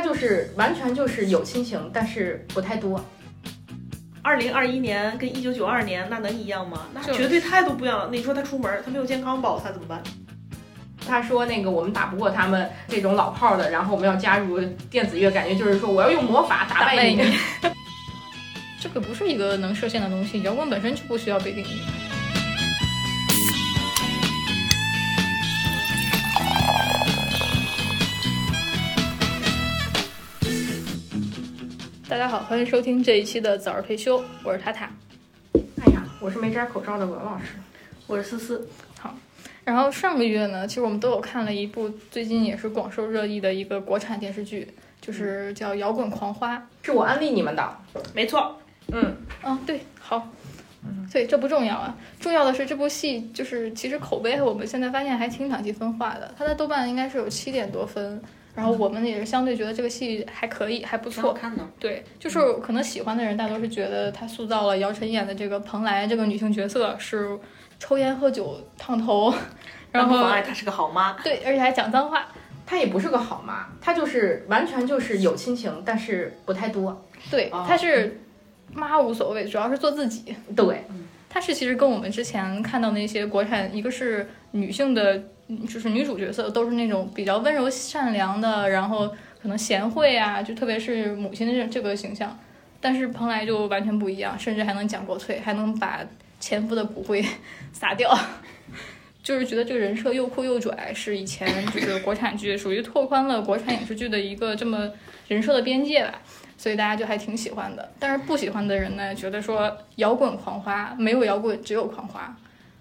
他就是完全就是有亲情，但是不太多。二零二一年跟一九九二年那能一样吗？那就绝对态度不一样了。你说他出门，他没有健康宝，他怎么办？他说那个我们打不过他们这种老炮儿的，然后我们要加入电子乐，感觉就是说我要用魔法打败你。你。这个不是一个能设限的东西，摇滚本身就不需要被定义。大家好，欢迎收听这一期的早日退休，我是塔塔。哎呀，我是没摘口罩的文老师。我是思思，好。然后上个月呢，其实我们都有看了一部最近也是广受热议的一个国产电视剧，就是叫《摇滚狂花》。是我安利你们的。没错，嗯，嗯，对，好，对，这不重要啊，重要的是这部戏就是其实口碑我们现在发现还挺两极分化的，它在豆瓣应该是有七点多分，然后我们也是相对觉得这个戏还可以，还不错。看的。对，就是可能喜欢的人大多是觉得他塑造了姚晨演的这个蓬莱这个女性角色是抽烟喝酒烫头，然后妨碍她是个好妈。对，而且还讲脏话。她也不是个好妈，她就是完全就是有亲情，但是不太多。对，哦她是妈无所谓，主要是做自己。对，她是其实跟我们之前看到那些国产，一个是女性的，就是女主角色都是那种比较温柔善良的，然后可能贤惠啊，就特别是母亲的这这个形象。但是蓬莱就完全不一样，甚至还能讲国粹，还能把前夫的骨灰撒掉。就是觉得这个人设又酷又拽，是以前就是国产剧属于拓宽了国产影视剧的一个这么人设的边界吧。所以大家就还挺喜欢的。但是不喜欢的人呢，觉得说摇滚狂花没有摇滚，只有狂花，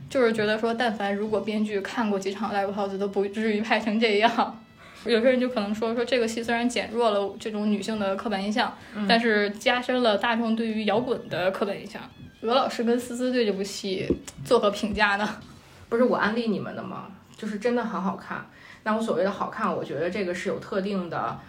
就是觉得说，但凡如果编剧看过几场 live house，都不至于拍成这样。有些人就可能说说这个戏虽然减弱了这种女性的刻板印象，但是加深了大众对于摇滚的刻板印象。罗老师跟思思对这部戏作何评价呢？不是我安利你们的吗？就是真的很好看。那我所谓的好看，我觉得这个是有特定的，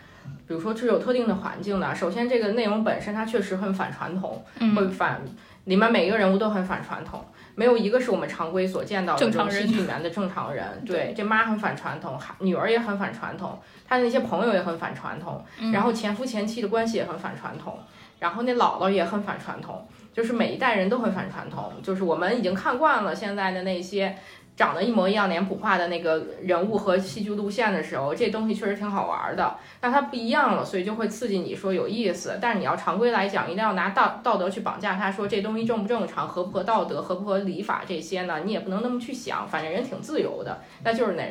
比如说是有特定的环境的。首先，这个内容本身它确实很反传统，嗯会反里面每一个人物都很反传统，没有一个是我们常规所见到的这种正常人戏剧里面的正常人。对，这妈很反传统，孩女儿也很反传统，她的那些朋友也很反传统，嗯然后前夫前妻的关系也很反传统，然后那姥姥也很反传统，就是每一代人都很反传统。就是我们已经看惯了现在的那些长得一模一样、脸谱化的那个人物和戏剧路线的时候，这东西确实挺好玩的。但它不一样了，所以就会刺激你说有意思。但是你要常规来讲，一定要拿道道德去绑架他，说这东西正不正常、合不合道德、合不合礼法这些呢，你也不能那么去想。反正人挺自由的，那就是那。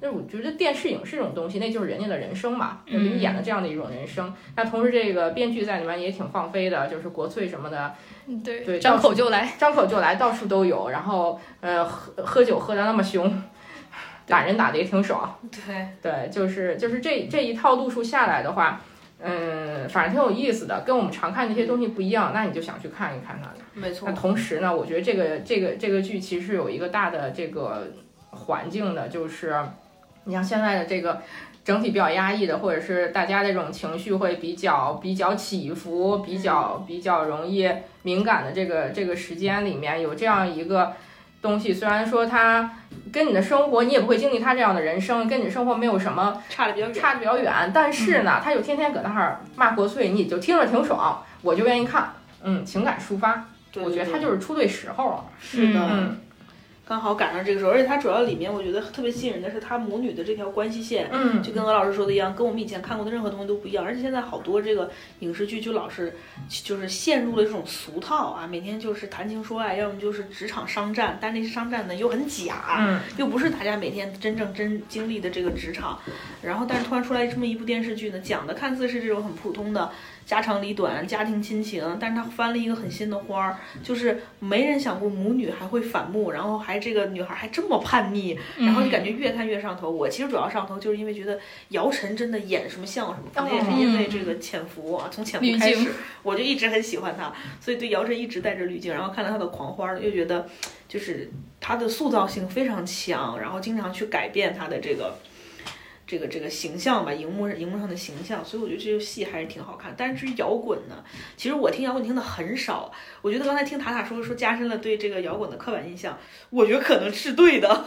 那我觉得电视影视这种东西，那就是人家的人生嘛，就给你演的这样的一种人生。那同时，这个编剧在里面也挺放飞的，就是国粹什么的，嗯对对张口就来。张口就来，到处都有。然后，呃，喝喝酒喝的那么凶，打人打的也挺爽。对，对，就是就是这这一套路数下来的话，嗯，反正挺有意思的，跟我们常看那些东西不一样。那你就想去看一看它的。没错那。同时呢，我觉得这个这个这个剧其实有一个大的这个环境的，就是你像现在的这个整体比较压抑的，或者是大家这种情绪会比较比较起伏，比较比较容易敏感的这个这个时间里面，有这样一个东西，虽然说它跟你的生活，你也不会经历他这样的人生，跟你生活没有什么差的比较远。差的比较远，但是呢，他就天天搁那儿骂国粹，你就听着挺爽，我就愿意看，嗯，情感抒发。对我觉得他就是出对时候了。是的。嗯刚好赶上这个时候，而且它主要里面我觉得特别吸引人的是它母女的这条关系线，嗯，就跟鹅老师说的一样，跟我们以前看过的任何东西都不一样。而且现在好多这个影视剧就老是就是陷入了这种俗套啊，每天就是谈情说爱，要么就是职场商战，但那些商战呢又很假，嗯又不是大家每天真正真经历的这个职场。然后，但是突然出来这么一部电视剧呢，讲的看似是这种很普通的家长里短、家庭亲情，但是他翻了一个很新的花儿，就是没人想过母女还会反目，然后还这个女孩还这么叛逆，然后就感觉越看越上头。我其实主要上头就是因为觉得姚晨真的演什么像什么，可能也是因为这个潜伏啊，从潜伏开始，我就一直很喜欢她，所以对姚晨一直带着滤镜，然后看到她的狂花儿，又觉得就是她的塑造性非常强，然后经常去改变她的这个。这个这个形象吧，荧幕荧幕上的形象，所以我觉得这个戏还是挺好看。但是至于摇滚呢，其实我听摇滚听的很少。我觉得刚才听塔塔说说加深了对这个摇滚的刻板印象，我觉得可能是对的，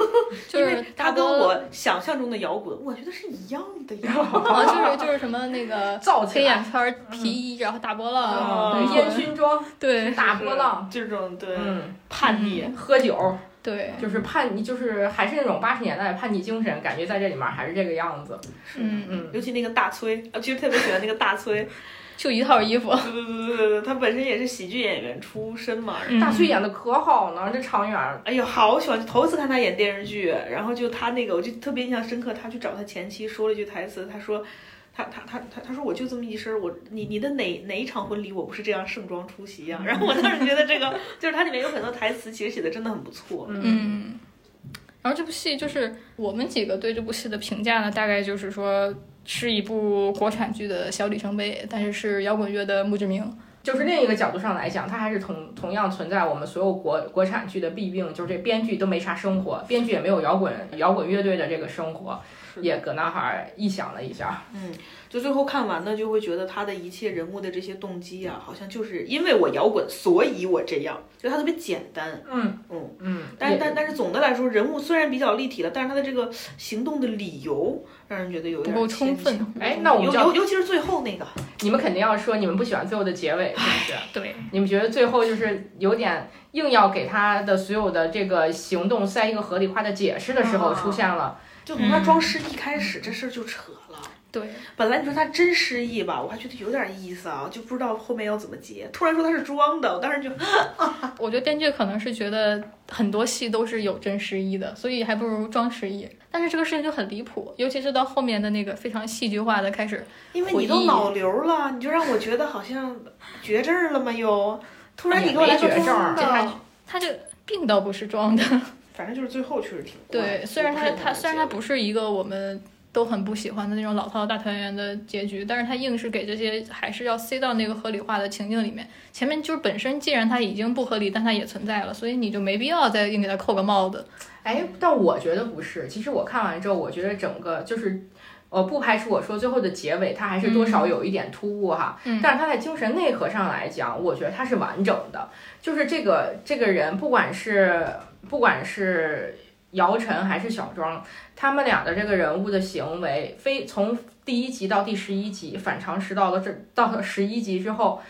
就是它跟我想象中的摇滚，我觉得是一样的呀。啊，就是就是什么那个 造黑眼圈、皮衣，然后大波浪，烟熏妆，对大波浪，这种对、嗯，叛逆，喝酒，对，就是叛逆，就是还是那种八十年代的叛逆精神，感觉在这里面还是这个样子。嗯，嗯，尤其那个大崔，我，其实特别喜欢那个大崔。就一套衣服，对对对对对，他本身也是喜剧演员出身嘛。嗯大崔演的可好呢，这常远。哎呦，好喜欢！头一次看他演电视剧，然后就他那个，我就特别印象深刻。他去找他前妻说了一句台词，他说：“他他他他他说我就这么一身儿，我你你的哪哪一场婚礼我不是这样盛装出席呀、然后我当时觉得这个就是它里面有很多台词，其实写的真的很不错。嗯，然后这部戏就是我们几个对这部戏的评价呢，大概就是说是一部国产剧的小里程碑，但是是摇滚乐的墓志铭。就是另一个角度上来讲，它还是同同样存在我们所有国国产剧的弊病，就是这编剧都没啥生活，编剧也没有摇滚摇滚乐队的这个生活，也搁那哈儿臆想了一下。嗯就最后看完呢，就会觉得他的一切人物的这些动机啊，好像就是因为我摇滚，所以我这样，就他特别简单。嗯嗯嗯，但但但是总的来说，人物虽然比较立体了，但是他的这个行动的理由让人觉得有点不够充分哎那我们尤就尤尤其是最后那个，你们肯定要说你们不喜欢最后的结尾，是不是？对，你们觉得最后就是有点硬要给他的所有的这个行动塞一个合理化的解释的时候，啊出现了。就从他装失忆开始，这事儿就扯了。对，本来你说他真失忆吧，我还觉得有点意思啊，就不知道后面要怎么接。突然说他是装的，我当时就 我觉得编剧可能是觉得很多戏都是有真失忆的，所以还不如装失忆。但是这个事情就很离谱，尤其是到后面的那个非常戏剧化的开始，因为你都脑瘤了，你就让我觉得好像绝症了吗？又突然你给我来个绝症装的，他这病倒不是装的。反正就是最后确实挺对，虽然我不是很了它它虽然它不是一个我们都很不喜欢的那种老套大团圆的结局，但是它硬是给这些还是要塞到那个合理化的情境里面。前面就是本身既然它已经不合理，但它也存在了，所以你就没必要再硬给它扣个帽子。哎，但我觉得不是。其实我看完之后，我觉得整个就是，呃，不排除我说最后的结尾，它还是多少有一点突兀哈。嗯但是它在精神内核上来讲，我觉得它是完整的。就是这个这个人，不管是不管是姚晨还是小庄，他们俩的这个人物的行为，非从第一集到第十一集，反常识到了这到了十一集之后。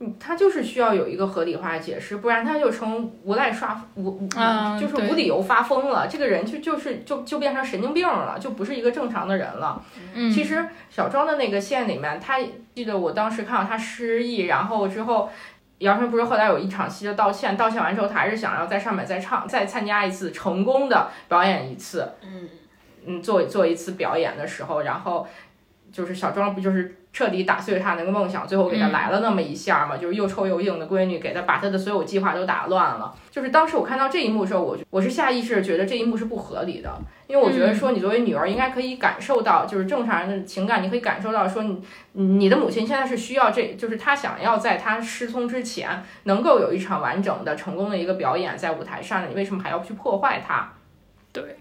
嗯，他就是需要有一个合理化的解释，不然他就成无赖刷无无，啊就是无理由发疯了。这个人就就是就就变成神经病了，就不是一个正常的人了。嗯，其实小庄的那个线里面，他记得我当时看到他失忆，然后之后。姚晨不是后来有一场戏的道歉，道歉完之后，他还是想要在上面再唱、再参加一次成功的表演一次，嗯，嗯，做做一次表演的时候，然后就是小庄不就是彻底打碎了他那个梦想，最后给他嗯来了那么一下嘛，就是又臭又硬的闺女给他把他的所有计划都打乱了。就是当时我看到这一幕的时候，我我是下意识觉得这一幕是不合理的，因为我觉得说你作为女儿应该可以感受到，就是正常人的情感，你可以感受到说你你的母亲现在是需要这，就是她想要在她失聪之前能够有一场完整的成功的一个表演在舞台上的，你为什么还要去破坏它？对。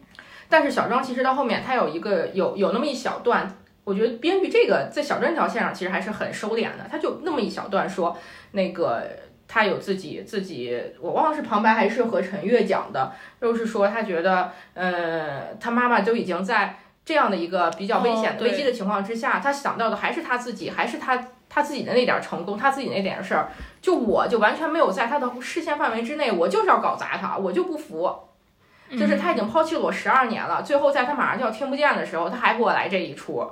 但是小庄其实到后面，他有一个有有那么一小段，我觉得编剧这个在小镇这条线上其实还是很收敛的，他就那么一小段说那个。他有自己自己，我忘了是旁白还是和陈悦讲的，就是说他觉得，呃，他妈妈就已经在这样的一个比较危险、危机的情况之下，他想到的还是他自己，还是他他自己的那点儿成功，他自己那点事儿，就我就完全没有在他的视线范围之内，我就是要搞砸他，我就不服。就是他已经抛弃了我十二年了，最后在他马上就要听不见的时候，他还给我来这一出，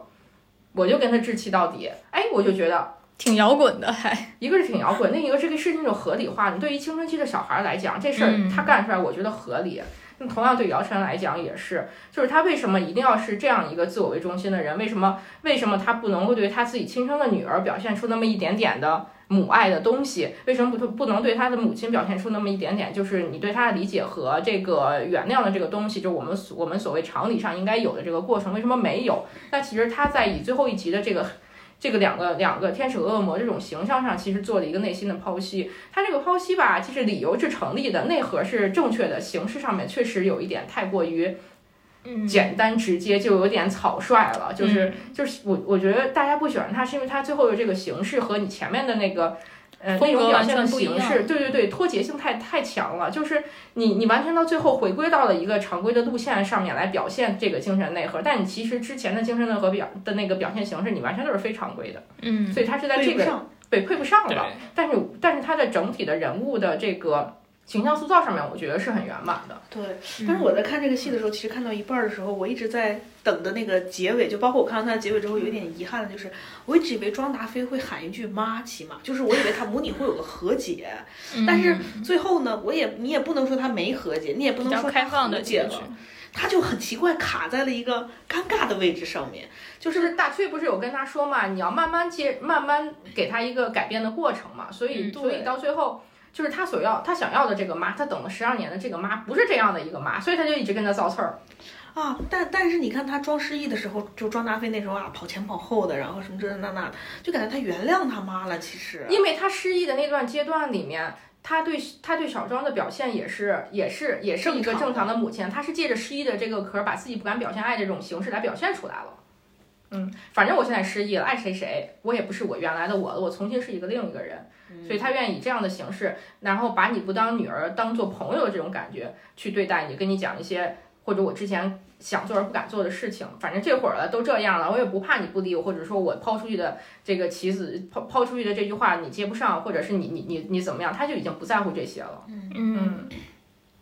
我就跟他置气到底。哎，我就觉得挺摇滚的，还一个是挺摇滚，另一个这个是那种合理化。的对于青春期的小孩来讲，这事儿嗯他干出来，我觉得合理。那同样对姚晨来讲也是，就是他为什么一定要是这样一个自我为中心的人？为什么为什么他不能够对他自己亲生的女儿表现出那么一点点的母爱的东西？为什么不不能对他的母亲表现出那么一点点，就是你对他的理解和这个原谅的这个东西，就我们我们所谓常理上应该有的这个过程，为什么没有？那其实他在以最后一集的这个。这个两个两个天使和恶魔这种形象上，其实做了一个内心的剖析。他这个剖析吧，其实理由是成立的，内核是正确的，形式上面确实有一点太过于嗯简单直接，就有点草率了。就是就是我我觉得大家不喜欢他，是因为他最后的这个形式和你前面的那个。呃，风格内容表现的完全不一样形式，对对对，脱节性太太强了。就是你你完全到最后回归到了一个常规的路线上面来表现这个精神内核，但你其实之前的精神内核表的那个表现形式，你完全都是非常规的。嗯，所以它是在这个对不上。对配不上对了。但是但是它的整体的人物的这个形象塑造上面，我觉得是很圆满的。对，但是我在看这个戏的时候，其实看到一半儿的时候，我一直在等的那个结尾，就包括我看到它的结尾之后，有一点遗憾的就是，我一直以为庄达菲会喊一句“妈”，起码就是我以为他母女会有个和解，但是最后呢，我也你也不能说他没和解，你也不能说他开放的解了，，他就很奇怪卡在了一个尴尬的位置上面，就就是是大崔不是有跟他说嘛，你要慢慢接，慢慢给他一个改变的过程嘛。所以嗯所以到最后。就是他所要，他想要的这个妈，他等了十二年的这个妈不是这样的一个妈，所以他就一直跟他造刺儿。啊，但但是你看他装失忆的时候，就庄达菲那时候啊，跑前跑后的，然后什么这这那那的，就感觉他原谅他妈了，其实。因为他失忆的那段阶段里面，他对他对小庄的表现也是也是也是一个正常的正常的母亲，他是借着失忆的这个壳，把自己不敢表现爱的这种形式来表现出来了。嗯，反正我现在失忆了，爱谁谁，我也不是我原来的我了，我重新是一个另一个人，所以他愿意以这样的形式，然后把你不当女儿，当做朋友的这种感觉去对待你，跟你讲一些或者我之前想做而不敢做的事情，反正这会儿了都这样了，我也不怕你不理我，或者说我抛出去的这个棋子抛抛出去的这句话你接不上，或者是你你你你怎么样，他就已经不在乎这些了。嗯，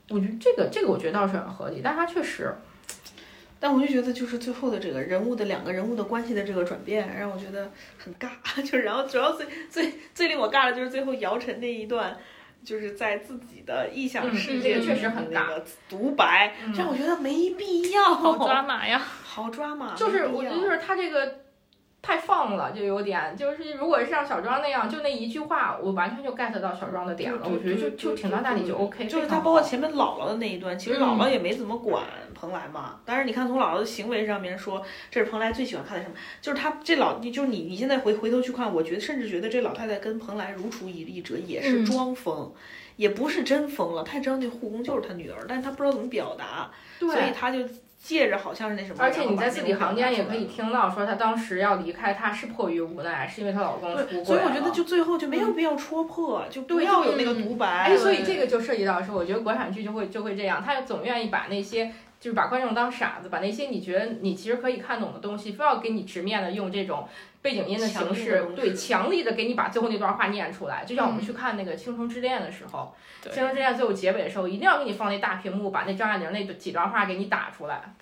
我觉得这个这个我觉得倒是很合理，但他确实，但我就觉得，就是最后的这个人物的两个人物的关系的这个转变，让我觉得很尬。就是然后主要最最最令我尬的就是最后姚晨那一段，就是在自己的臆想嗯世界确实很那个独白，嗯让我觉得没必要，好抓马呀，好抓马，就是我觉得就是他这个太放了，就有点就是如果是像小庄那样，就那一句话，我完全就 get 到小庄的点了，我觉得就就挺到那里就 OK，就是他包括前面姥姥的那一段，其实姥嗯姥也没怎么管蓬莱嘛。但是你看从姥姥的行为上面说，这是蓬莱最喜欢看的什么，就是他这老，你就是你你现在回回头去看，我觉得甚至觉得这老太太跟蓬莱如出一辙，也是嗯装疯。也不是真疯了，他知道那护工就是他女儿，但是她不知道怎么表达，所以对。她就借着好像是那什么，而且你在字里行间也可以听到，说她当时要离开，她是迫于无奈，是因为她老公出，轨所以我觉得就最后就没有必要戳破，就不要有那个嗯独白。哎，所以这个就涉及到说，我觉得国产剧就会就会这样，他总愿意把那些就是把观众当傻子，把那些你觉得你其实可以看懂的东西，非要给你直面的用这种背景音的形式对，强力的给你把最后那段话念出来。就像我们嗯去看那个《倾城之恋》的时候，对倾城之恋》最后结尾的时候，一定要给你放那大屏幕，把那张爱玲那几段话给你打出来。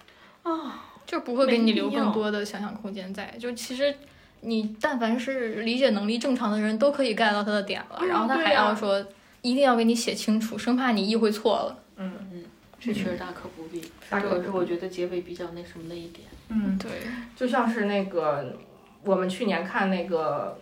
啊，就不会给你留更多的想象空间在。就其实你但凡是理解能力正常的人都可以 get 到他的点了，嗯然后他还要说一定要给你写清楚，生怕你意会错了。嗯嗯这确实大可不必。大可不必这是我觉得结尾比较那什么的一点。嗯，对，就像是那个我们去年看那个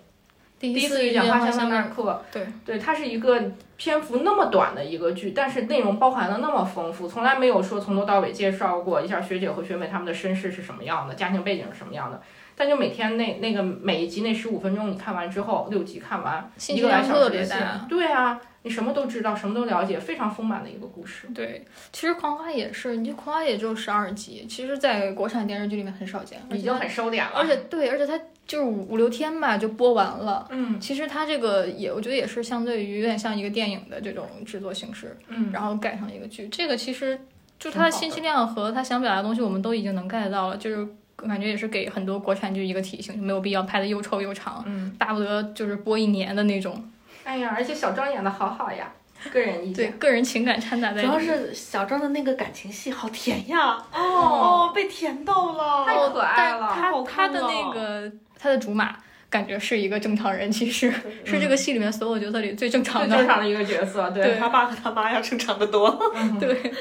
第第一次遇见花香香的那刻，对对，它是一个篇幅那么短的一个剧，但是内容包含的那么丰富，从来没有说从头到尾介绍过一下学姐和学妹她们的身世是什么样的，家庭背景是什么样的。但就每天那那个每一集那十五分钟，你看完之后，六集看完，一个来小时的戏别大，。对啊，你什么都知道，什么都了解，非常丰满的一个故事。对，其实《狂花》也是，你这《狂花》也只有十二集，其实，在国产电视剧里面很少见，已经很收敛了，而且对，而且它就是五五六天吧就播完了。嗯其实它这个也，我觉得也是相对于有点像一个电影的这种制作形式，嗯，然后改成一个剧。这个其实就它的信息量和它想表达的东西，我们都已经能 get 到了，就是感觉也是给很多国产剧一个提醒，就没有必要拍的又臭又长，嗯，巴不得就是播一年的那种。哎呀，而且小张演的好好呀，个人意对，个人情感掺杂在里面。主要是小张的那个感情戏好甜呀，哦，哦，被甜到了，太可爱了。太好他的那个他的竹马感觉是一个正常人，其实是这个戏里面所有角色里最正常的。最正常的一个角色，对对他爸和他妈要正常的多。对，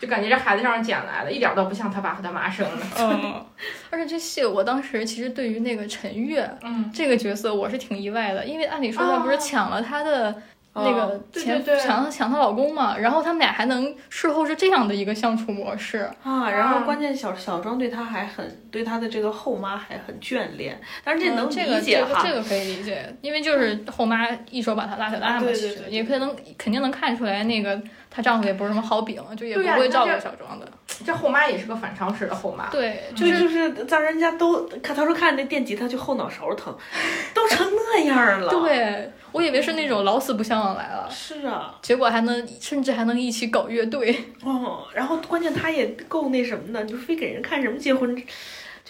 就感觉这孩子像是捡来的，一点都不像他爸和他妈生的。嗯，而且这戏我当时其实对于那个陈月嗯，这个角色我是挺意外的，因为按理说他不是抢了他的。那个哦对前对对抢抢她老公嘛，然后他们俩还能事后是这样的一个相处模式，啊，然后关键小小庄对她还很对她的这个后妈还很眷恋，但是这能嗯这个理解哈。这个这个可以理解，因为就是后妈一手把她拉扯大嘛，对对其实对对也可能肯定能看出来那个她丈夫也不是什么好饼，就也不会照顾小庄的。这后妈也是个反常识的后妈。对，就，是就是让人家都看，他说看那电吉他就后脑勺疼，都成那样了。，对我以为是那种老死不相往来了，是啊，结果还能甚至还能一起搞乐队。哦，然后关键他也够那什么的，你就非给人看什么结婚，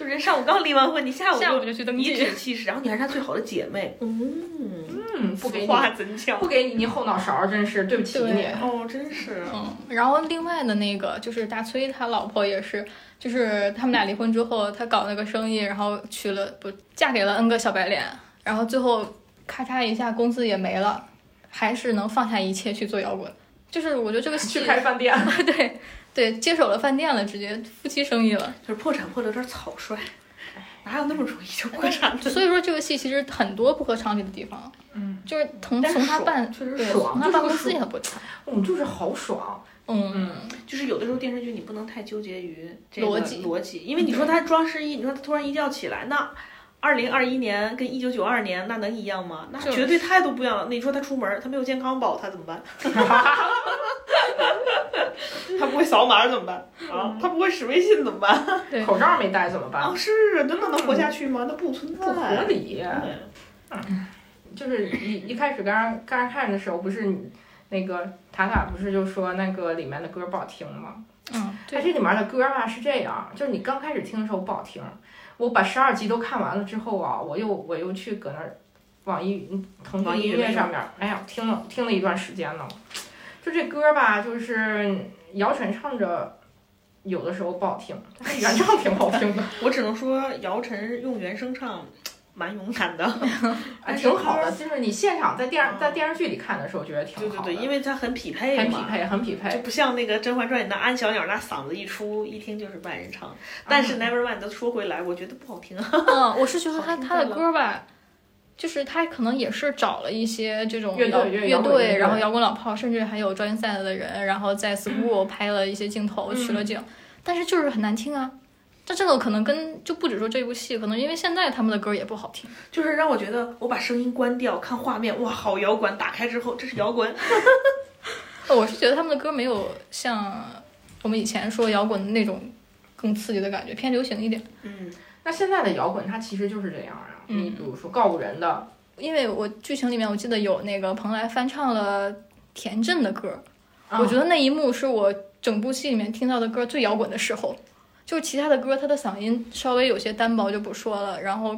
就人上午刚离完婚，你下午下午就就去登颐记指，气使，然后你还是他最好的姐妹，嗯，嗯，不给不，给你你后脑勺，真是对不起你。哦，真是，嗯，然后另外的那个就是大崔他老婆也是，就是他们俩离婚之后，他搞那个生意，然后娶了不嫁给了 N 个小白脸，然后最后咔嚓一下工资也没了，还是能放下一切去做摇滚。就是我觉得这个戏去开饭店，对对接手了饭店了，直接夫妻生意了。就是破产破的有点草率，哪有那么容易就破产的？所以说这个戏其实很多不合常理的地方，嗯，就是从但是从他办确实爽从他办公司也不差。嗯，就是好爽。嗯，就是有的时候电视剧你不能太纠结于这个逻辑逻辑，因为你说他装失忆，你说他突然一觉起来，那二零二一年跟一九九二年那能一样吗？那是绝对态度不一样你说他出门，他没有健康宝，他怎么办？他不会扫码怎么办？啊，他不会使微信怎么办？对，口罩没戴怎么办？啊，是啊，真的能活下去吗？那不存在，不合理。对就是一一开始刚刚看的时候，不是你那个塔塔不是就说那个里面的歌不好听吗？嗯，它这里面的歌吧是这样，就是你刚开始听的时候不好听，我把十二集都看完了之后啊，我又我又去搁那儿网易嗯腾讯音乐上面，哎呀，听了听了一段时间呢，就这歌吧，就是姚晨唱着。有的时候不好听，但是原唱挺好听的，我只能说姚晨用原声唱，蛮勇敢的。啊，挺好的。就是你现场在电视在电视剧里看的时候，觉得挺好的，对对对，因为它很匹配。很匹配，很匹配就。不像那个《甄嬛传》里那安小鸟那嗓子一出，一听就是外人唱。但是 Nevermind 都说回来，我觉得不好听啊。嗯，我是觉得他他的歌吧，就是他可能也是找了一些这种乐队然后摇滚老炮，甚至还有专业赛的人，然后在 school 拍了一些镜头，取嗯了景，但是就是很难听啊。但这个可能跟就不止说这部戏，可能因为现在他们的歌也不好听。就是让我觉得，我把声音关掉，看画面，哇，好摇滚！打开之后，这是摇滚。我是觉得他们的歌没有像我们以前说摇滚那种更刺激的感觉，偏流行一点。嗯，那现在的摇滚它其实就是这样啊，嗯你比如说告五人的，因为我剧情里面我记得有那个蓬莱翻唱了田震的歌，啊我觉得那一幕是我整部戏里面听到的歌最摇滚的时候。就其他的歌，他的嗓音稍微有些单薄就不说了，然后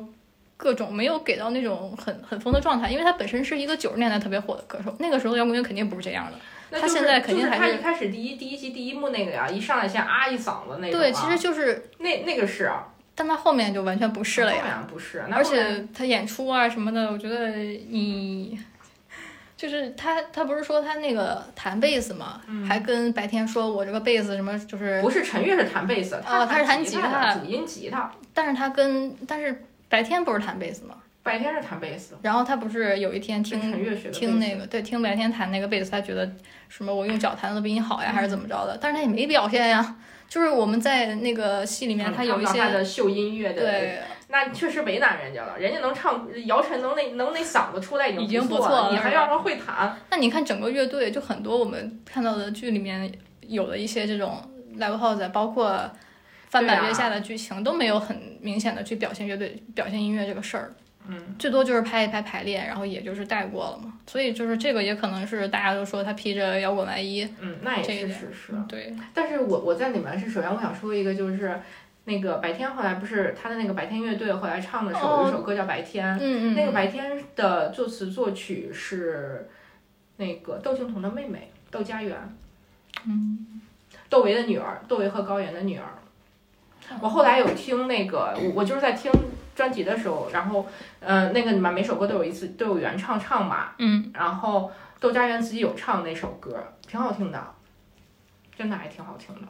各种没有给到那种很很疯的状态，因为他本身是一个九十年代特别火的歌手，那个时候摇滚乐肯定不是这样的。他那就是现在肯定还是就是他一开始第一第一集第一幕那个呀，一上来先啊一嗓子那种、啊，对，其实就是，那那个是啊，但他后面就完全不是了后呀。面不是，而且他演出啊什么的，我觉得你就是他，他不是说他那个弹贝斯嘛，还跟白天说我这个贝斯什么就是，不是陈悦是弹贝斯，哦他是弹吉吉他主音吉他，但是他跟但是白天不是弹贝斯嘛，白天是弹贝斯，然后他不是有一天听听那个对听白天弹那个贝斯，他觉得什么我用脚弹的比你好呀，还是怎么着的？但是他也没表现呀，就是我们在那个戏里面，嗯他有一些的秀音乐的，对，那确实为难人家了，人家能唱姚晨能那能那嗓子出来已已经不不错了你还要他会弹，那你看整个乐队，就很多我们看到的剧里面有的一些这种 live house，包括翻版月下的剧情、都没有很明显的去表现乐队、表现音乐这个事儿。嗯，最多就是拍一拍排练，然后也就是带过了嘛。所以就是这个也可能是大家都说他披着摇滚外衣，嗯，那也是是是。对，但是我我在里面是首先我想说一个就是。那个白天后来不是他的那个白天乐队后来唱的时候有一首歌叫《白天》，嗯嗯，那个白天的作词作曲是那个窦靖童的妹妹窦佳媛，嗯，窦唯的女儿，窦唯和高原的女儿。我后来有听那个，我我就是在听专辑的时候，然后呃，那个里面每首歌都有一次都有原唱唱嘛，嗯，然后窦佳媛自己有唱那首歌，挺好听的，真的还挺好听的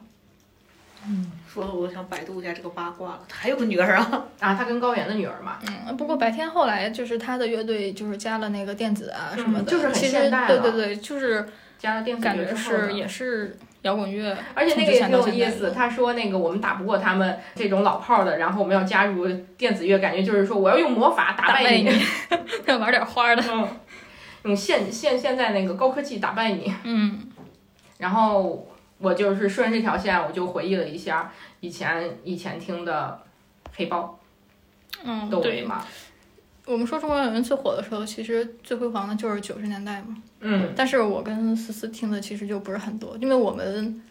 嗯说的我都想百度一下这个八卦了。他还有个女儿啊？啊。他跟高原的女儿嘛，嗯，不过白天后来就是他的乐队就是加了那个电子啊什么的，嗯就是很现代了对对对，就是加了电子感觉乐之后呢是也是摇滚乐，而且那个也挺有意思，他说那个我们打不过他们这种老炮儿的，然后我们要加入电子乐，感觉就是说我要用魔法打败你，要玩点花的，嗯，用现现现在那个高科技打败你。嗯。然后我就是顺着这条线，我就回忆了一下以前以前听的黑豹嗯，对，嘛，我们说中国摇滚最火的时候，其实最辉煌的就是九十年代嘛。嗯，但是我跟思思听的其实就不是很多，因为我们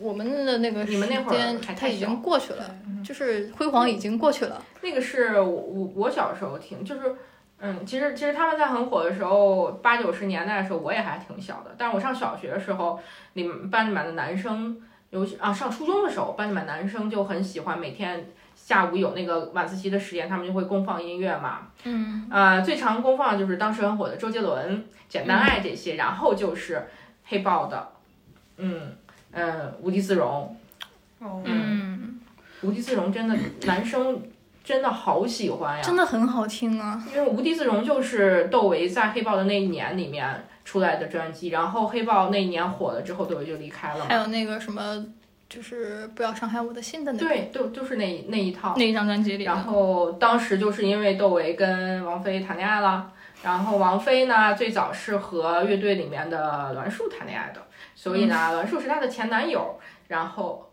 我们的那个时你们那会儿间还太小它已经过去了，就是辉煌已经过去了。那个是我我我小时候听，就是。嗯，其实其实他们在很火的时候，八九十年代的时候，我也还挺小的。但是我上小学的时候，你们班里面的男生，尤其啊上初中的时候，班里面男生就很喜欢每天下午有那个晚自习的时间，他们就会公放音乐嘛。嗯，呃，最常公放就是当时很火的周杰伦、简单爱这些，然后就是黑豹的，嗯呃，无地自容。哦，嗯，无地自容真的男生真的好喜欢呀，真的很好听啊。因为无地自容就是窦唯在黑豹的那一年里面出来的专辑，然后黑豹那一年火了之后，窦唯就离开了嘛。还有那个什么，就是不要伤害我的心的那个对，就就是那那一套。那一张专辑里然。后当时就是因为窦唯跟王菲谈恋爱了，然后王菲呢最早是和乐队里面的栾树谈恋爱的，所以呢栾树是她的前男友，然后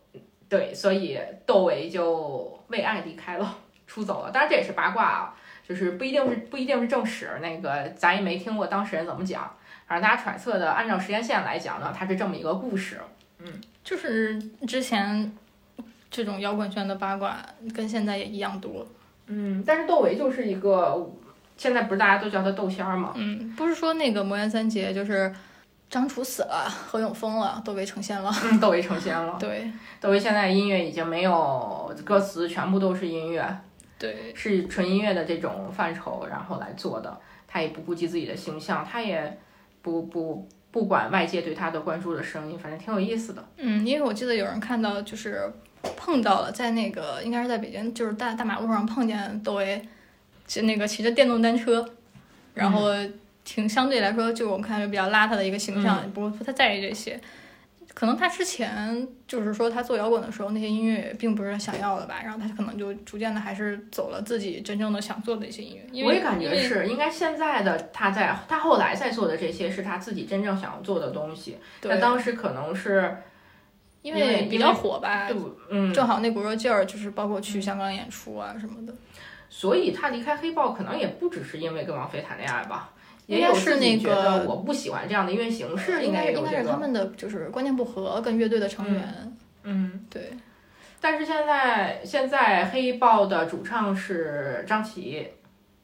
对，所以窦唯就为爱离开了，出走了。当然这也是八卦啊，就是不一定是不一定是正史，那个咱也没听过当事人怎么讲，反正大家揣测的，按照时间线来讲呢，它是这么一个故事。就是之前这种摇滚圈的八卦，跟现在也一样多。嗯，但是窦唯就是一个，现在不是大家都叫他窦仙儿吗？嗯，不是说那个魔岩三杰就是张楚死了，何勇疯了，窦唯成仙了。嗯，窦唯成仙了。对窦唯现在音乐已经没有歌词，全部都是音乐，对，是纯音乐的这种范畴，然后来做的。他也不顾及自己的形象，他也不不不管外界对他的关注的声音，反正挺有意思的。嗯，因为我记得有人看到就是碰到了，在那个应该是在北京，就是大大马路上碰见窦唯，就那个骑着电动单车，然后挺相对来说，就我们看就比较邋遢的一个形象，不不太在意这些。可能他之前就是说他做摇滚的时候，那些音乐并不是他想要的吧，然后他可能就逐渐的还是走了自己真正的想做的一些音乐。因为我也感觉是，应该现在的他在他后来在做的这些是他自己真正想要做的东西。那，当时可能是因因为为比较火吧，对，嗯，正好那股热劲儿，就是包括去香港演出啊什么的。所以他离开黑豹可能也不只是因为跟王菲谈恋爱吧，也有自己那个我不喜欢这样的音乐形式，应该该也有这个。应该是他们的就是观念不合，跟乐队的成员。嗯，对，但是现在现在黑豹的主唱是张琪，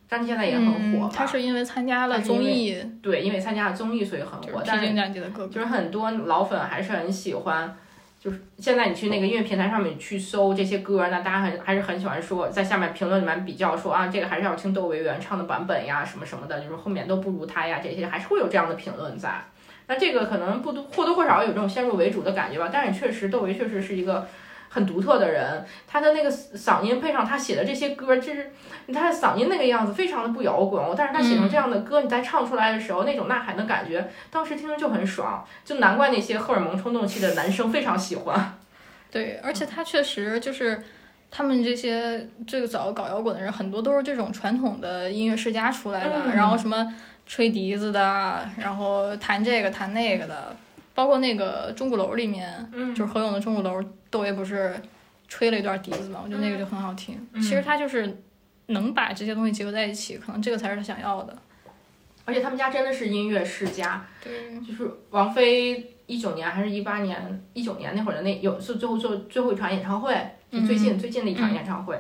张琪现在也很火嗯。他是因为参加了综艺，对，因为参加了综艺所以很就是火，但是。就是很多老粉还是很喜欢。就是现在你去那个音乐平台上面去搜这些歌，那大家很还是很喜欢说，在下面评论里面比较说啊，这个还是要听窦唯原唱的版本呀，什么什么的，就是后面都不如他呀，这些还是会有这样的评论在。那这个可能不多或多或少有这种先入为主的感觉吧，但是确实窦唯确实是一个很独特的人，他的那个嗓音配上他写的这些歌，就是他的嗓音那个样子非常的不摇滚哦，但是他写成这样的歌，你在唱出来的时候那种呐喊的感觉，当时听着就很爽，就难怪那些荷尔蒙冲动期的男生非常喜欢。对，而且他确实就是他们这些最早搞摇滚的人，很多都是这种传统的音乐世家出来的，嗯然后什么吹笛子的，然后弹这个弹那个的，包括那个钟鼓楼里面，嗯就是何勇的钟鼓楼，窦唯不是吹了一段笛子嘛，我觉得那个就很好听。嗯其实他就是能把这些东西结合在一起，可能这个才是他想要的。而且他们家真的是音乐世家，对，就是王菲一九年还是一八年，一九年那会儿的那有是最后做最后一场演唱会，就最近、最近的一场演唱会，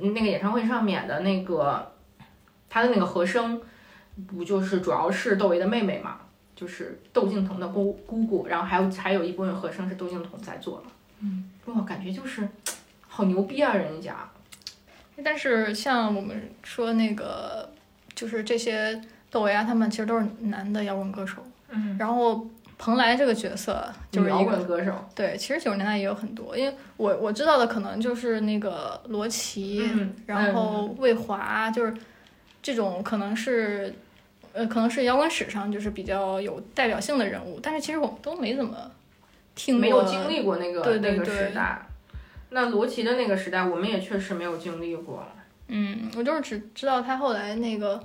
嗯那个演唱会上面的那个他的那个和声，不就是主要是窦唯的妹妹嘛，就是窦靖童的姑姑姑，然后还有还有一部分和声是窦靖童在做的，嗯，哇感觉就是好牛逼啊，人家，但是像我们说那个，就是这些窦唯啊，他们其实都是男的摇滚歌手。嗯，然后蓬莱这个角色就是摇滚歌手，对，其实九十年代也有很多，因为我我知道的可能就是那个罗琦，嗯然后魏华，就是这种可能是。呃，可能是摇滚史上就是比较有代表性的人物，但是其实我们都没怎么听过，没有经历过那个那个时代。那罗琦的那个时代，我们也确实没有经历过。嗯，我就是只知道他后来那个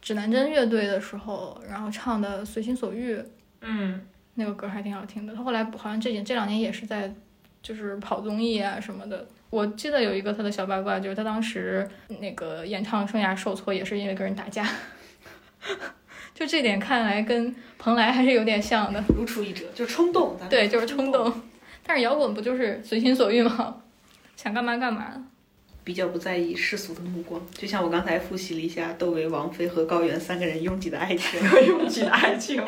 指南针乐队的时候，然后唱的《随心所欲》，嗯，那个歌还挺好听的。他后来好像这几这两年也是在就是跑综艺啊什么的。我记得有一个他的小八卦，就是他当时那个演唱生涯受挫，也是因为跟人打架。就这点看来跟蓬莱还是有点像的，如出一辙，就是冲动，咱对，就是冲动。但是摇滚不就是随心所欲吗？想干嘛干嘛。比较不在意世俗的目光，就像我刚才复习了一下窦唯、王菲和高原三个人拥挤的爱情，拥挤的爱情。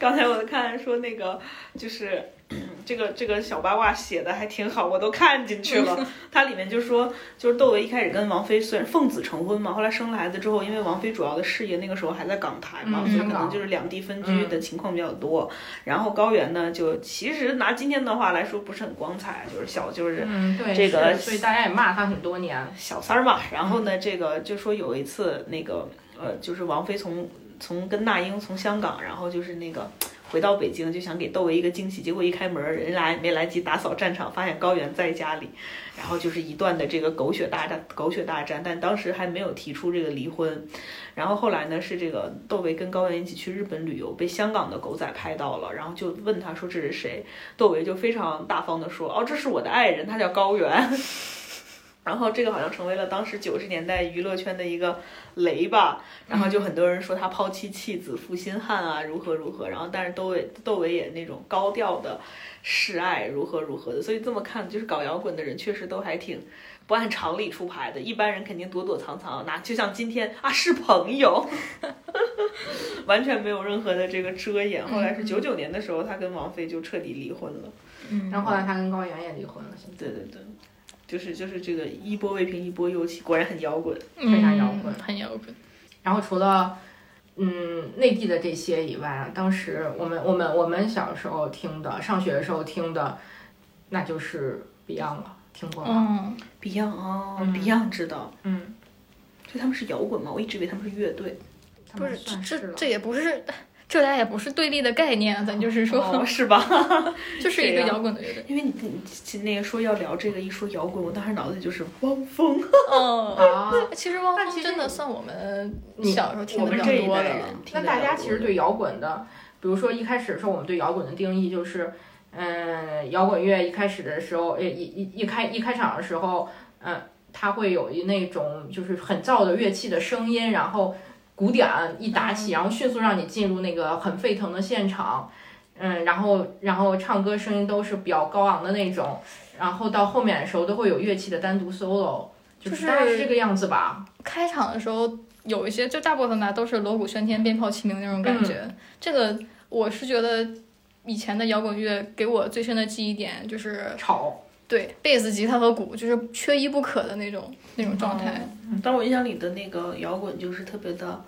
刚才我看说那个就是 这个这个小八卦写的还挺好，我都看进去了。它里面就说，就是窦唯一开始跟王菲虽然奉子成婚嘛，后来生了孩子之后，因为王菲主要的事业那个时候还在港台嘛，嗯所以可能就是两地分居的情况比较多。然后高原呢，就其实拿今天的话来说，不是很光彩，就是小就是嗯，对，这个是所以大家也骂他很多年。小三儿嘛。然后呢，这个就说有一次那个呃，就是王菲从从跟那英从香港，然后就是那个回到北京，就想给窦唯一个惊喜，结果一开门，人来没来及打扫战场，发现高原在家里，然后就是一段的这个狗血大战，狗血大战，但当时还没有提出这个离婚。然后后来呢，是这个窦唯跟高原一起去日本旅游，被香港的狗仔拍到了，然后就问他说这是谁，窦唯就非常大方的说，哦，这是我的爱人，他叫高原。然后这个好像成为了当时九十年代娱乐圈的一个雷吧，然后就很多人说他抛妻弃子、负心汉啊，如何如何。然后但是窦唯窦唯也那种高调的示爱，如何如何的。所以这么看，就是搞摇滚的人确实都还挺不按常理出牌的。一般人肯定躲躲藏藏，那就像今天啊是朋友，完全没有任何的这个遮掩。后来是九九年的时候，他跟王菲就彻底离婚了。嗯然后后来他跟高原也离婚了，对对对。就是就是这个一波未平一波又起，果然很摇滚。非常摇滚嗯很摇滚。然后除了嗯内地的这些以外啊，当时我们我们我们小时候听的，上学的时候听的，那就是 Beyond 了，听过吗？嗯，Beyond 哦、嗯 b e y o n d 知道，嗯，所以他们是摇滚吗？我一直以为他们是乐队。他们不是，算是这这也不是，这俩也不是对立的概念，咱就是说，哦，是吧？就是一个摇滚的乐队。因为你你你那个说要聊这个，一说摇滚，我当时脑子里就是汪峰。哦，啊。其实汪峰真的算我们小时候听的比较多的了。那大家其实对摇滚的，比如说一开始的时候，我们对摇滚的定义就是，嗯，摇滚乐一开始的时候，呃，一一一开一开场的时候，嗯，它会有一那种就是很燥的乐器的声音，然后鼓点一打起，然后迅速让你进入那个很沸腾的现场，嗯，然后然后唱歌声音都是比较高昂的那种，然后到后面的时候都会有乐器的单独 solo，就就是大概是这个样子吧。开场的时候有一些，就大部分吧都是锣鼓喧天、鞭炮齐鸣那种感觉。嗯这个我是觉得以前的摇滚乐给我最深的记忆点就是吵，对贝斯、吉他和鼓，就是缺一不可的那种那种状态。但我印象里的那个摇滚就是特别的，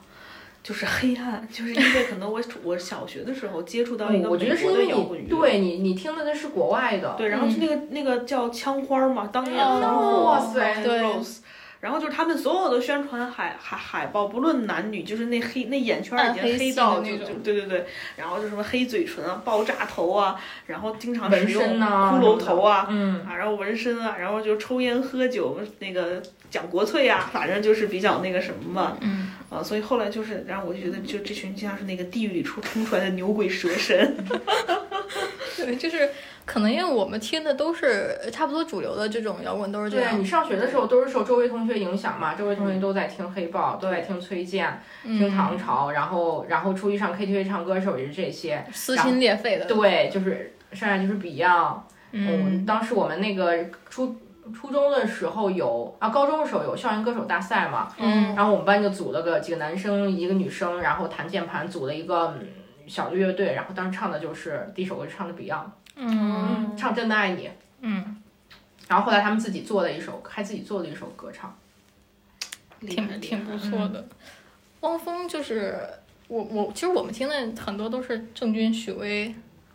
就是黑暗，就是因为可能我我小学的时候接触到一嗯，个我觉美国的得是因为你摇滚乐，对你你听的那是国外的，对，然后是那个、那个叫枪花嘛，当年很火，哦哇塞对 Rose。然后就是他们所有的宣传海海海报，不论男女，就是那黑那眼圈儿已经黑到就就的那种对对对，然后就什么黑嘴唇啊、爆炸头啊，然后经常纹使用、骷髅头啊，嗯，啊，然后纹身啊，然后就抽烟喝酒，那个讲国粹啊，反正就是比较那个什么嘛，嗯，啊，所以后来就是，然后我就觉得，就这群像是那个地狱里出冲出来的牛鬼蛇神，对，就是可能因为我们听的都是差不多主流的这种摇滚，都是这样对你。上学的时候都是受周围同学影响嘛，周围同学都在听黑豹，都在听崔健，听唐嗯，朝，然后然后出去上 KTV 唱歌的时候也是这些，撕心裂肺的。对，就是剩下就是 Beyond，嗯，当时我们那个初初中的时候有啊，高中的时候有校园歌手大赛嘛，嗯。然后我们班就组了个几个男生一个女生，然后弹键盘组了一个嗯小的乐队，然后当时唱的就是第一首歌就唱的 Beyond，嗯。唱真的爱你，嗯，然后后来他们自己做了一首，还自己做了一首歌唱，挺挺不错的。汪峰就是我我其实我们听的很多都是郑钧、许巍，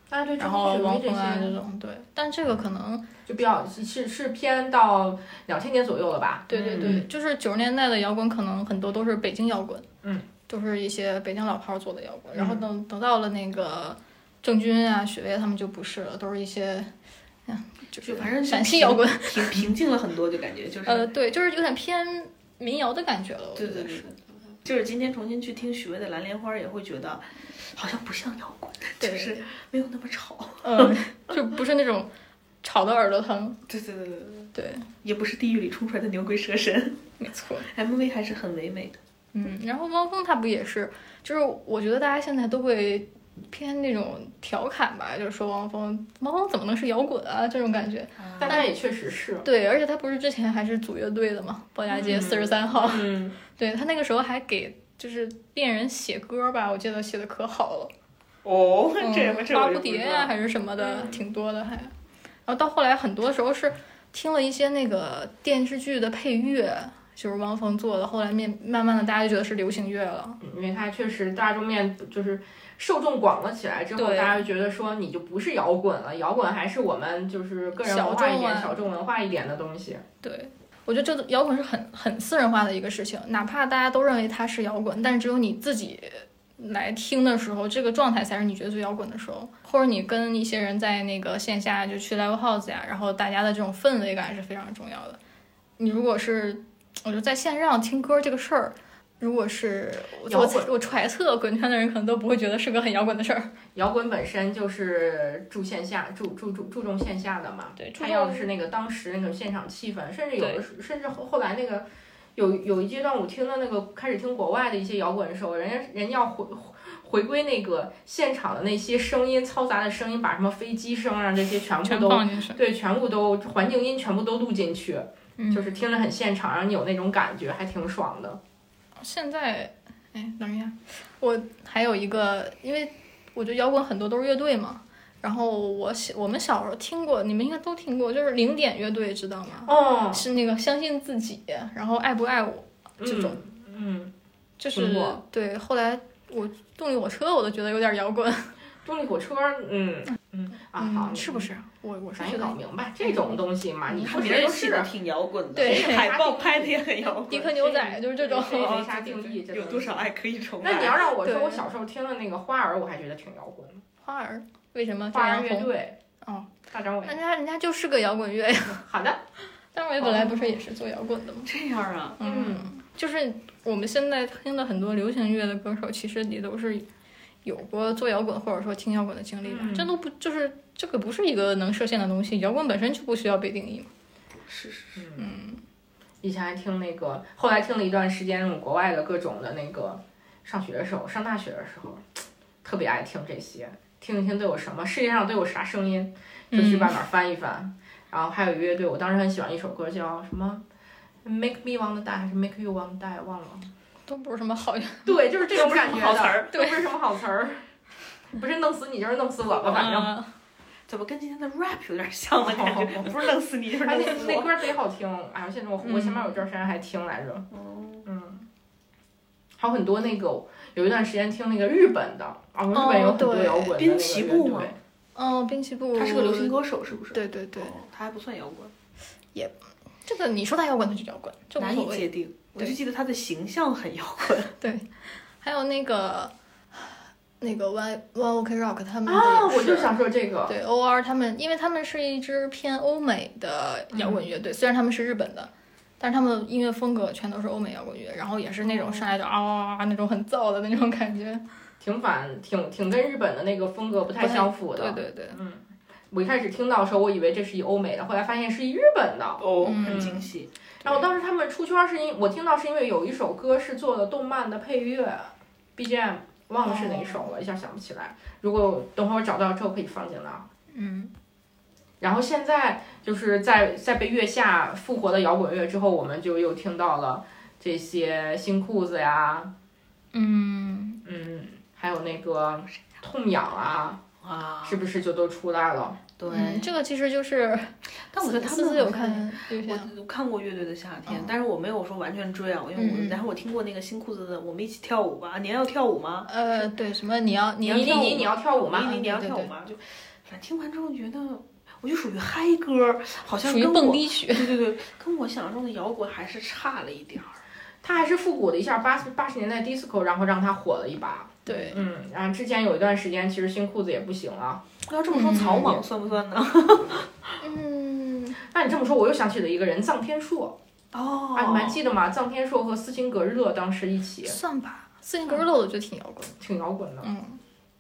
啊对，然后汪峰啊这种，对。但这个可能就比较是是偏到两千年左右了吧？对对对，就是九十年代的摇滚，可能很多都是北京摇滚，嗯，都是一些北京老炮儿做的摇滚。然后等等到了那个郑钧啊、许巍他们就不是了，都是一些，嗯，就是就反正陕西摇滚，平平静了很多，就感觉就是，呃，对，就是有点偏民谣的感觉了。我对对对。就是今天重新去听许巍的《蓝莲花》，也会觉得好像不像摇滚，对就是没有那么吵。嗯，就不是那种吵得耳朵疼。对对对对对，对，也不是地狱里冲出来的牛鬼蛇神没错。MV 还是很唯美的。嗯，然后汪峰他不也是，就是我觉得大家现在都会偏那种调侃吧，就是说汪峰，汪峰怎么能是摇滚啊这种感觉。但他也确实是，对，而且他不是之前还是组乐队的嘛，鲍家街四十三号。嗯，对他那个时候还给就是恋人写歌吧，我记得写的可好了。哦，嗯这个这花蝴蝶呀、还是什么的，挺多的还。然后到后来，很多时候是听了一些那个电视剧的配乐，就是汪峰做的。后来面慢慢的，大家就觉得是流行乐了。因为他确实大众面就是受众广了起来之后，大家就觉得说你就不是摇滚了，摇滚还是我们就是个人文化一点、小众文化一点的东西。对，我觉得这个摇滚是很很私人化的一个事情，哪怕大家都认为它是摇滚，但是只有你自己来听的时候，这个状态才是你觉得最摇滚的时候。或者你跟一些人在那个线下就去 live house 呀，然后大家的这种氛围感是非常重要的。你如果是，我觉得在线上听歌这个事儿。如果是我我摇滚我揣测滚圈的人可能都不会觉得是个很摇滚的事儿，摇滚本身就是注线下、注注注注重线下的嘛，对，他要的是那个当时那种现场气氛，甚至有的时甚至后后来那个有有一阶段，我听的那个开始听国外的一些摇滚的时候，人家人要回回归那个现场的那些声音嘈杂的声音，把什么飞机声啊这些全部都放进去。对全部都环境音全部都录进去，嗯就是听着很现场，让你有那种感觉，还挺爽的。现在，哎，等一下，我还有一个，因为我觉得摇滚很多都是乐队嘛。然后我小我们小时候听过，你们应该都听过，就是零点乐队，知道吗？哦，是那个相信自己，然后爱不爱我，这种嗯，就是对。后来我动力火车我都觉得有点摇滚，动力火车，嗯嗯啊，好，嗯，是不是？我我是咱也搞明白这种东西嘛，你说别人都是。挺摇滚的，对海报 拍的也很摇滚。迪克牛仔就是这种。谁没哦啥定义有多少爱可以重来？那你要让我说，我小时候听的那个花儿，我还觉得挺摇滚的。花儿为什么这花儿？乐队，哦，大张伟那。人家人家就是个摇滚乐呀，好的，张伟本来不是也是做摇滚的吗？这样啊？嗯，就是我们现在听的很多流行乐的歌手，其实也都是有过做摇滚或者说听摇滚的经历吧。嗯这都不就是这个不是一个能设限的东西，摇滚本身就不需要被定义嘛。是是是。嗯，以前还听那个，后来听了一段时间那种国外的各种的那个，上学的时候，上大学的时候，特别爱听这些，听一听都有什么，世界上都有啥声音，就去外面翻一翻。然后还有一个乐队，我当时很喜欢一首歌，叫什么？Make me wanna die 还是 Make you wanna die？忘了。都不是什么好，对，就是这种感觉的，好词儿都不是什么好词儿，不是弄死你就是弄死我吧，反正。嗯怎么跟今天的 rap 有点像的感觉？不是弄死你，就是哎，弄死我。那那歌贼好听，哎呀，现在我我前面有段时间还听来着，哦嗯，还有很多那个有一段时间听那个日本的，啊，日本有很多摇滚的那滨个乐崎步吗队，哦，滨崎步，他是个流行歌手，是不是？对对对，哦，他还不算摇滚，也这个你说他摇滚，他就摇滚，这无难所谓。以界定。我就记得他的形象很摇滚。对，还有那个那个 One One Ok Rock 他们啊，也是我就想说这个，对 OR 他们，因为他们是一支偏欧美的摇滚乐队，虽然他们是日本的，但是他们的音乐风格全都是欧美摇滚乐，然后也是那种上来就啊啊啊那种很燥的那种感觉。挺反，挺挺跟日本的那个风格不太相符的。对对对，嗯，我一开始听到的时候，我以为这是一欧美的，后来发现是一日本的。哦嗯很惊喜。然后当时他们出圈是因我听到是因为有一首歌是做的动漫的配乐，BGM 忘了是哪首了，一下想不起来。如果等会儿我找到之后可以放进来。嗯，然后现在就是在在被月下复活的摇滚乐之后，我们就又听到了这些新裤子呀，嗯，嗯，还有那个痛痒啊，啊，是不是就都出来了？对。嗯，这个其实就是，但我觉得他们我我看过乐队的夏天，嗯但是我没有说完全追啊，因为我、然后我听过那个新裤子的《我们一起跳舞吧》，你要跳舞吗？呃，对，什么你要你要你跳舞你你你要跳舞吗？你要跳舞吗？就反正听完之后觉得，我就属于嗨歌，好像属于蹦迪曲，对对对，跟我想象中的摇滚还是差了一点儿。他还是复古了一下八十八十年代 disco，然后让他火了一把。对，嗯，然后之前有一段时间，其实新裤子也不行了。要这么说，嗯草蜢算不算呢？嗯，那你这么说，我又想起了一个人，臧天朔。哦，啊，你们还记得吗？臧天朔和斯琴格日乐当时一起，算吧，斯琴格日乐我觉得挺摇滚。挺摇滚的。嗯，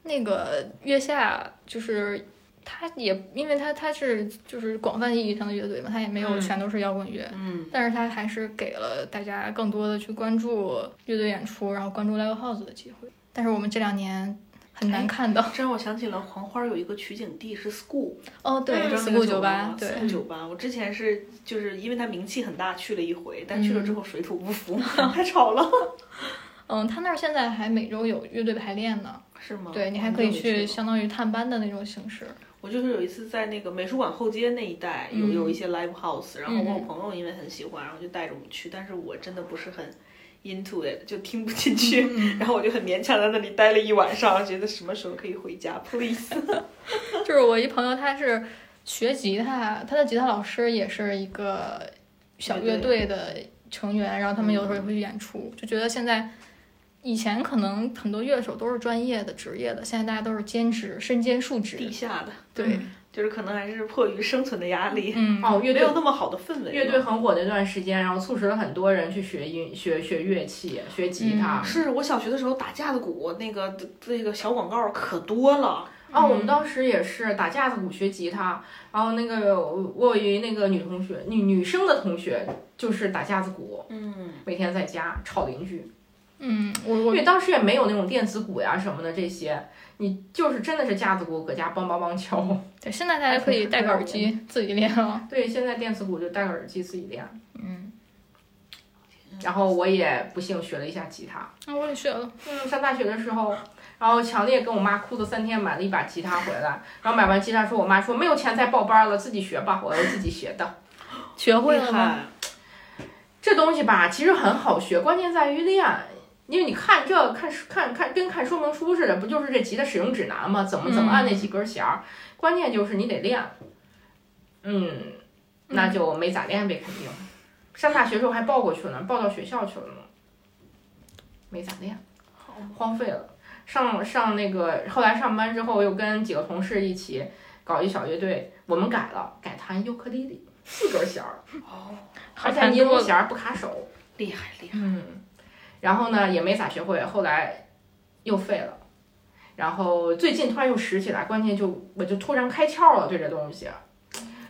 那个月下就是他也，因为他他是就是广泛意义上的乐队嘛，他也没有嗯全都是摇滚乐，嗯，但是他还是给了大家更多的去关注乐队演出，然后关注 live house 的机会。但是我们这两年很难看到。这让我想起了黄花有一个取景地是 School，哦，对，school 酒吧，对，，School 酒吧。我之前是就是因为它名气很大，去了一回，但去了之后水土不服，太吵了，嗯，他那儿现在还每周有乐队排练呢，是吗？对你还可以去相当于探班的那种形式。我就是有一次在那个美术馆后街那一带有嗯有一些 live house，然后我有嗯朋友因为很喜欢，然后就带着我们去，但是我真的不是很 into it，就听不进去，嗯 然后我就很勉强在那里待了一晚上，觉得什么时候可以回家，please。就是我一朋友，他是学吉他，他的吉他老师也是一个小乐队的成员，然后他们有时候也会去演出，就觉得现在。以前可能很多乐手都是专业的、职业的，现在大家都是兼职、身兼数职。地下的，对，就是可能还是迫于生存的压力，嗯，哦，乐没队有那么好的氛围。乐队很火的一段时间，然后促使了很多人去学音、学学乐器、学吉他。是我小学的时候打架子鼓，那个那个小广告可多了。哦，我们当时也是打架子鼓学吉他，然后那个我我有一那个女同学，女女生的同学就是打架子鼓，嗯，每天在家吵邻居。嗯，我我因为当时也没有那种电子鼓呀什么的这些，你就是真的是架子鼓搁家梆梆梆敲。对现在大家可以戴个耳机自己练了。对，现在电子鼓就戴个耳机自己练。嗯，然后我也不幸学了一下吉他。那我也学了。嗯，上大学的时候，然后强烈跟我妈哭了三天，买了一把吉他回来。然后买完吉他说，我妈说没有钱再报班了，自己学吧。我要自己学的。学会了吗？这东西吧，其实很好学，关键在于练。因为你看这看看看跟看说明书似的，不就是这吉他使用指南吗？怎么怎么按那几根弦儿？关键就是你得练。嗯，那就没咋练呗，肯定。上大学时候还报过去呢，报到学校去了呢，没咋练，荒废了。上上那个后来上班之后，又跟几个同事一起搞一小乐队，我们改了，改弹尤克里里，四根弦儿，哦，而且好弹。尼龙弦儿不卡手。厉害厉害。嗯，然后呢也没咋学会，后来又废了。然后最近突然又拾起来，关键就我就突然开窍了，对这东西，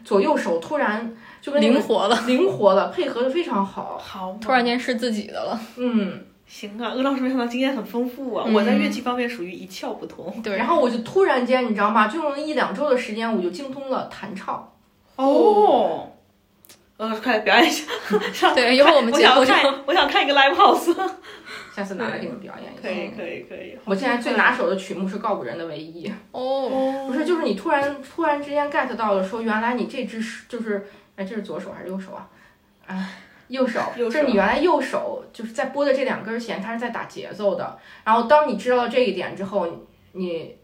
左右手突然就跟灵活了，灵活了，配合的非常好。好，突然间是自己的了。嗯，行啊，鄂老师没想到经验很丰富啊！嗯我在乐器方面属于一窍不通。对，然后我就突然间，你知道吗？就用了一两周的时间，我就精通了弹唱。哦，呃，快来表演一下。对，一会儿我们我想节目就看，我想看一个 live house。下次拿来给你们表演一下可以下。可以可以。我现在最拿手的曲目是告五人的唯一，哦，哦不是，就是你突然突然之间 get 到了，说原来你这只是就是，哎，这是左手还是右手啊？哎，右手，右手就是你原来右手就是在拨的这两根弦，它是在打节奏的。然后当你知道了这一点之后，你你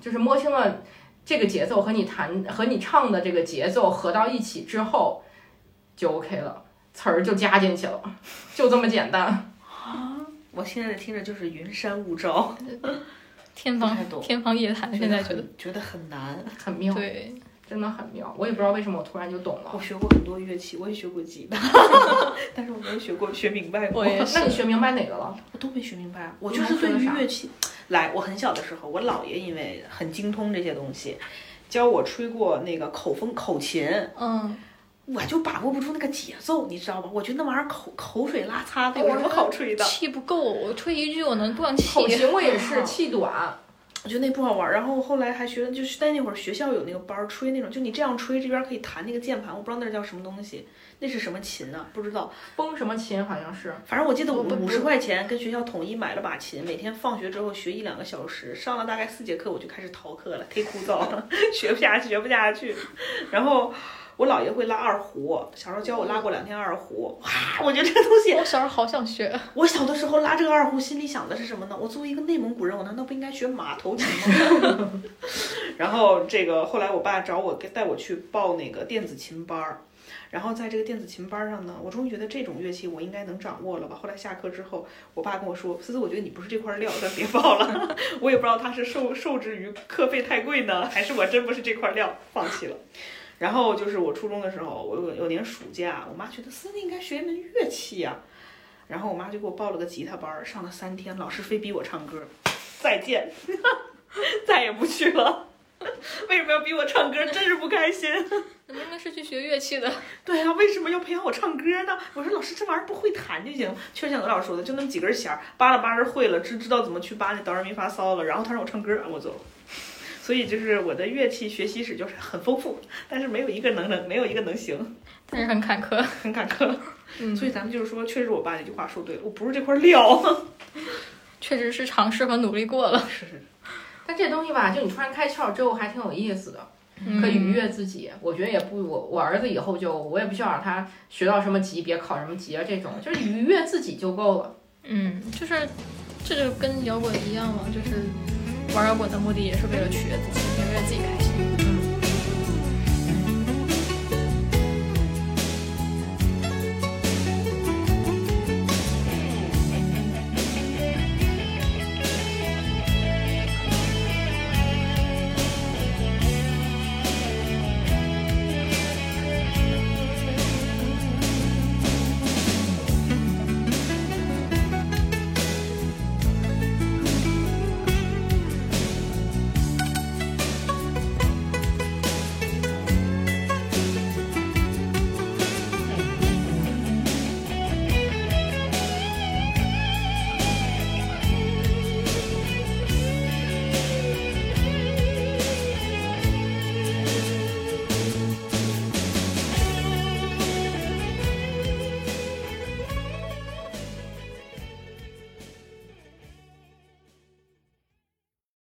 就是摸清了这个节奏和你弹和你唱的这个节奏合到一起之后，就 OK 了，词儿就加进去了，就这么简单。我现在听着就是云山雾罩，天方天方夜谭，现在觉得觉得很难。很妙，对，真的很妙。我也不知道为什么我突然就懂了我。学过很多乐器，我也学过吉他，但是我没有学过学明白过。我也是那你学明白哪个了？我都没学明白。我就是对还学的啥于乐器，来，我很小的时候，我姥爷因为很精通这些东西，教我吹过那个口风口琴，嗯，我就把握不住那个节奏，你知道吧？我觉得那玩意儿口口水拉擦的，有什么好吹的？气不够，我吹一句我能断气。口琴我也 是气短，我觉得那不好玩儿。然后后来还学，就是在那会儿学校有那个班儿吹那种，就你这样吹，这边儿可以弹那个键盘，我不知道那叫什么东西，那是什么琴啊？不知道。崩什么琴好像是。反正我记得五五十块钱跟学校统一买了把琴，每天放学之后学一两个小时，上了大概四节课我就开始逃课了，忒枯燥了，学不下去，学不下去。然后我姥爷会拉二胡，小时候教我拉过两天二胡，哇，我觉得这个东西，我小时候好想学，我小的时候拉这个二胡，心里想的是什么呢？我作为一个内蒙古人，我难道不应该学马头琴吗？然后这个后来我爸找我给带我去报那个电子琴班儿。然后在这个电子琴班上呢，我终于觉得这种乐器我应该能掌握了吧。后来下课之后，我爸跟我说：“思思，我觉得你不是这块料，咱别报了。”我也不知道他是受受制于课费太贵呢，还是我真不是这块料，放弃了。然后就是我初中的时候，我有有年暑假，我妈觉得思思应该学一门乐器呀、然后我妈就给我报了个吉他班儿，上了三天，老师非逼我唱歌，再见，再也不去了。为什么要逼我唱歌？真是不开心。明明是去学乐器的，对呀、为什么要培养我唱歌呢？我说老师，这玩意儿不会弹就行。确实像刘老师说的，就那么几根弦儿，扒拉扒拉会了，知知道怎么去扒那哆来咪发骚了。然后他让我唱歌，我走了。所以就是我的乐器学习史就是很丰富，但是没有一个能能没有一个能行，但是很坎坷。很坎坷。嗯所以咱们就是说，确实我爸那句话说对了，我不是这块料。确实是尝试和努力过了。是是，但这东西吧，就你突然开窍之后，还挺有意思的，可以愉悦自己。我觉得也不，我我儿子以后就我也不需要让他学到什么级别，考什么级啊，这种就是愉悦自己就够了。嗯，就是这就跟摇滚一样嘛，就是玩摇滚的目的也是为了取悦自己，也为了自己开心。